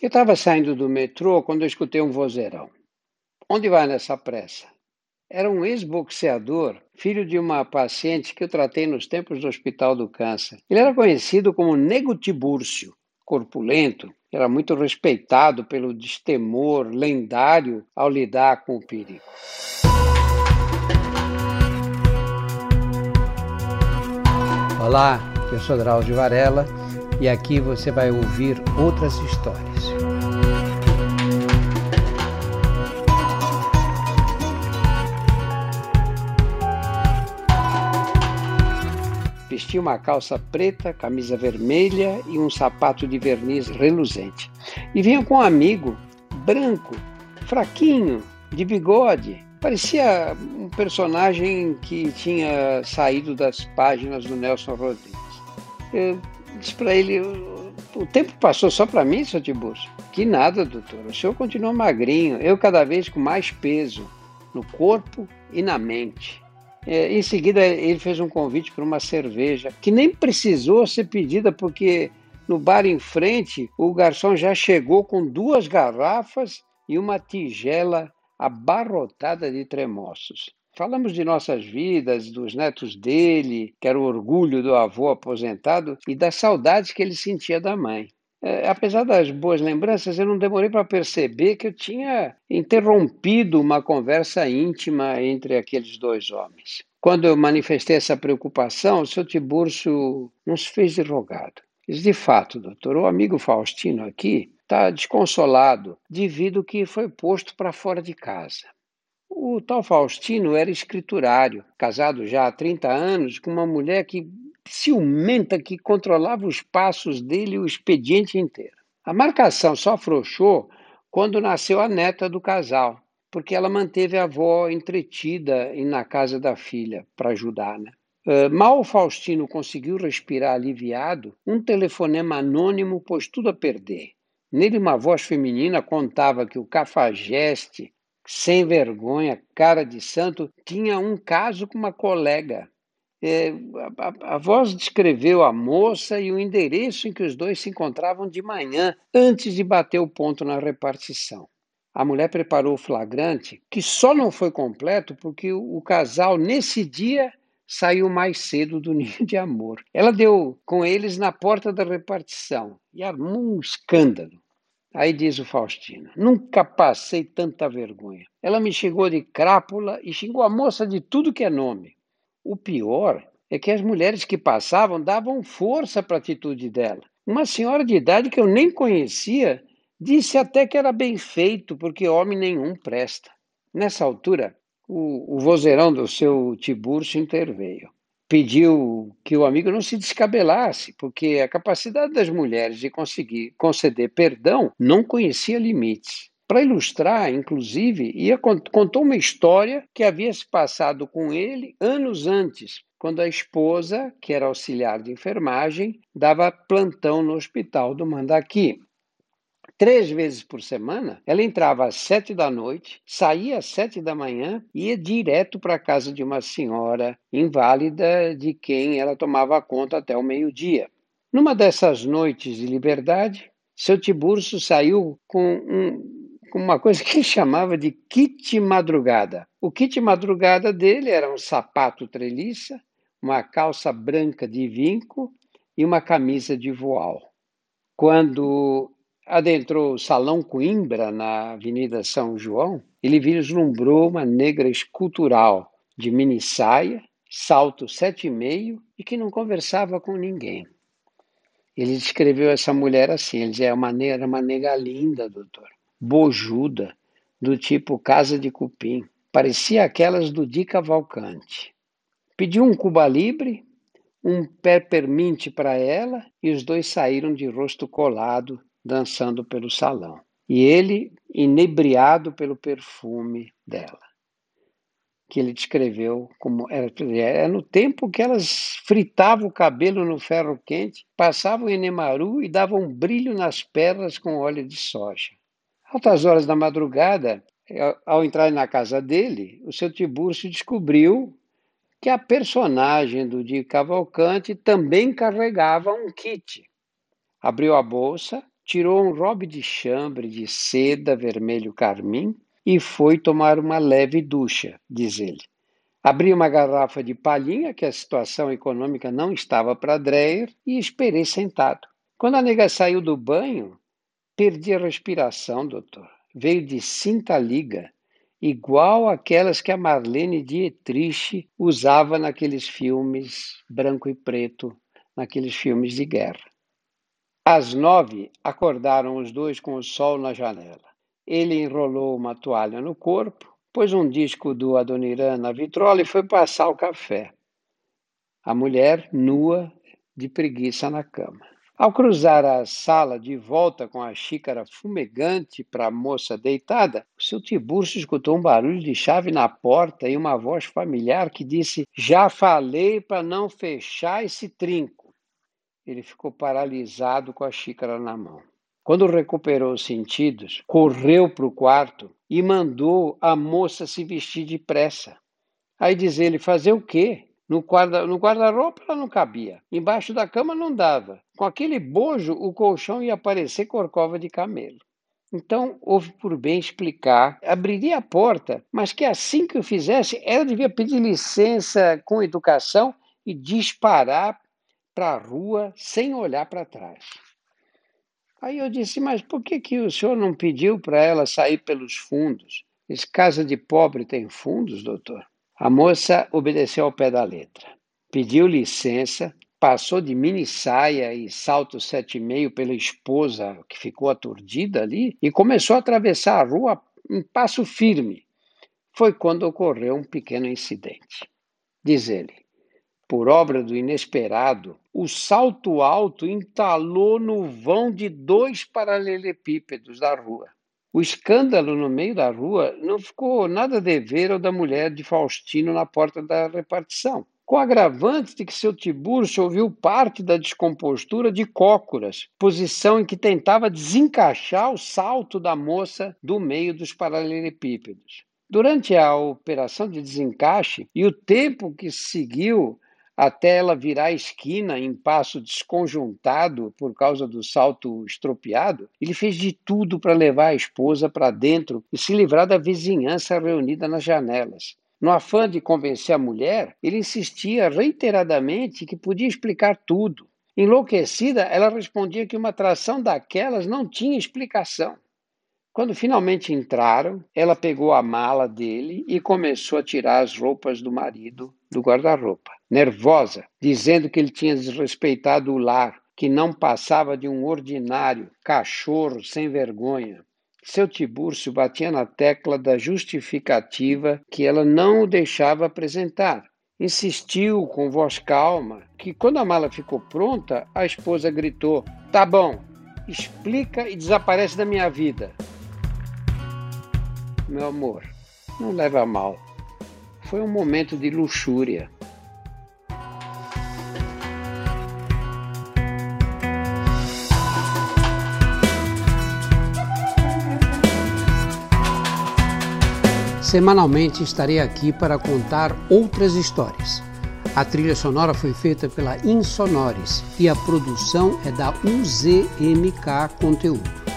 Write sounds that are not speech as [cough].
Eu estava saindo do metrô quando eu escutei um vozeirão. Onde vai nessa pressa? Era um ex-boxeador, filho de uma paciente que eu tratei nos tempos do Hospital do Câncer. Ele era conhecido como Nego Tibúrcio, corpulento, era muito respeitado pelo destemor lendário ao lidar com o perigo. Olá, eu sou Drauzio Varela e aqui você vai ouvir outras histórias. Vestia uma calça preta, camisa vermelha e um sapato de verniz reluzente. E vinha com um amigo, branco, fraquinho, de bigode. Parecia um personagem que tinha saído das páginas do Nelson Rodrigues. Eu disse para ele: o tempo passou só para mim, seu Tiburcio? Que nada, doutor. O senhor continua magrinho, eu cada vez com mais peso no corpo e na mente. É, em seguida, ele fez um convite para uma cerveja, que nem precisou ser pedida, porque no bar em frente o garçom já chegou com duas garrafas e uma tigela abarrotada de tremoços. Falamos de nossas vidas, dos netos dele, que era o orgulho do avô aposentado, e das saudades que ele sentia da mãe. É, apesar das boas lembranças, eu não demorei para perceber que eu tinha interrompido uma conversa íntima entre aqueles dois homens. Quando eu manifestei essa preocupação, o seu Tiburcio não se fez de rogado. Diz, de fato, doutor, o amigo Faustino aqui está desconsolado devido que foi posto para fora de casa. O tal Faustino era escriturário, casado já há 30 anos com uma mulher que ciumenta que controlava os passos dele o expediente inteiro. A marcação só afrouxou quando nasceu a neta do casal, porque ela manteve a avó entretida na casa da filha para ajudar, né? Uh, mal Faustino conseguiu respirar aliviado, um telefonema anônimo pôs tudo a perder. Nele, uma voz feminina contava que o cafajeste sem vergonha, cara de santo, tinha um caso com uma colega. É, a, a, voz descreveu a moça e o endereço em que os dois se encontravam de manhã, antes de bater o ponto na repartição. A mulher preparou o flagrante, que só não foi completo porque o, o casal, nesse dia, saiu mais cedo do [laughs] ninho de amor. Ela deu com eles na porta da repartição e armou um escândalo. Aí diz o Faustino: Nunca passei tanta vergonha. Ela me chegou de crápula e xingou a moça de tudo que é nome. O pior é que as mulheres que passavam davam força para a atitude dela. Uma senhora de idade que eu nem conhecia disse até que era bem feito, porque homem nenhum presta. Nessa altura, o, o vozeirão do seu Tiburcio interveio pediu que o amigo não se descabelasse, porque a capacidade das mulheres de conseguir conceder perdão não conhecia limites. Para ilustrar, inclusive, ia, contou uma história que havia se passado com ele anos antes, quando a esposa, que era auxiliar de enfermagem, dava plantão no hospital do Mandaqui. Três vezes por semana, ela entrava às sete da noite, saía às sete da manhã e ia direto para a casa de uma senhora inválida de quem ela tomava conta até o meio-dia. Numa dessas noites de liberdade, seu Tiburcio saiu com, um, com uma coisa [laughs] que chamava de kit madrugada. O kit madrugada dele era um sapato treliça, uma calça branca de vinco e uma camisa de voal. Quando adentrou o Salão Coimbra, na Avenida São João, ele vislumbrou uma negra escultural de mini saia, salto sete e meio e que não conversava com ninguém. Ele descreveu essa mulher assim, ele dizia, é uma, era uma nega linda, doutor, bojuda, do tipo casa de cupim, parecia aquelas do Di Cavalcante. Pediu um Cuba Libre, um peppermint para ela e os dois saíram de rosto colado dançando pelo salão. E ele, inebriado pelo perfume dela, que ele descreveu como era, era no tempo que elas fritavam o cabelo no ferro quente, passavam em Nemaru e davam um brilho nas pernas com óleo de soja. Altas horas da madrugada, ao entrar na casa dele, o seu Tiburcio descobriu que a personagem do Di Cavalcante também carregava um kit. Abriu a bolsa tirou um robe de chambre de seda vermelho carmim e foi tomar uma leve ducha, diz ele. Abri uma garrafa de palhinha, que a situação econômica não estava para Dreyer, e esperei sentado. Quando a nega saiu do banho, perdi a respiração, doutor. Veio de cinta liga, igual aquelas que a Marlene Dietrich usava naqueles filmes branco e preto, naqueles filmes de guerra. Às nove, acordaram os dois com o sol na janela. Ele enrolou uma toalha no corpo, pôs um disco do Adoniran na vitrola e foi passar o café. A mulher, nua, de preguiça na cama. Ao cruzar a sala de volta com a xícara fumegante para a moça deitada, o seu Tiburcio escutou um barulho de chave na porta e uma voz familiar que disse: Já falei para não fechar esse trinco. Ele ficou paralisado com a xícara na mão. Quando recuperou os sentidos, correu para o quarto e mandou a moça se vestir depressa. Aí diz ele: Fazer o quê? No guarda-roupa no guarda ela não cabia. Embaixo da cama não dava. Com aquele bojo, o colchão ia parecer corcova de camelo. Então, houve por bem explicar, abriria a porta, mas que assim que o fizesse, ela devia pedir licença com educação e disparar para a rua sem olhar para trás. Aí eu disse, mas por que, que o senhor não pediu para ela sair pelos fundos? Esse casa de pobre tem fundos, doutor? A moça obedeceu ao pé da letra. Pediu licença, passou de mini saia e salto sete e meio pela esposa, que ficou aturdida ali, e começou a atravessar a rua em passo firme. Foi quando ocorreu um pequeno incidente. Diz ele, por obra do inesperado, o salto alto entalou no vão de dois paralelepípedos da rua. O escândalo no meio da rua não ficou nada a dever ao da mulher de Faustino na porta da repartição. Com agravante de que seu Tiburcio ouviu parte da descompostura de cócoras, posição em que tentava desencaixar o salto da moça do meio dos paralelepípedos. Durante a operação de desencaixe e o tempo que seguiu até ela virar a esquina em passo desconjuntado por causa do salto estropiado, ele fez de tudo para levar a esposa para dentro e se livrar da vizinhança reunida nas janelas. No afã de convencer a mulher, ele insistia reiteradamente que podia explicar tudo. Enlouquecida, ela respondia que uma atração daquelas não tinha explicação. Quando finalmente entraram, ela pegou a mala dele e começou a tirar as roupas do marido do guarda-roupa, nervosa, dizendo que ele tinha desrespeitado o lar, que não passava de um ordinário cachorro sem vergonha. Seu Tibúrcio batia na tecla da justificativa que ela não o deixava apresentar. Insistiu com voz calma que, quando a mala ficou pronta, a esposa gritou: Tá bom, explica e desaparece da minha vida. Meu amor, não leva a mal. Foi um momento de luxúria. Semanalmente estarei aqui para contar outras histórias. A trilha sonora foi feita pela Insonores e a produção é da UZMK Conteúdo.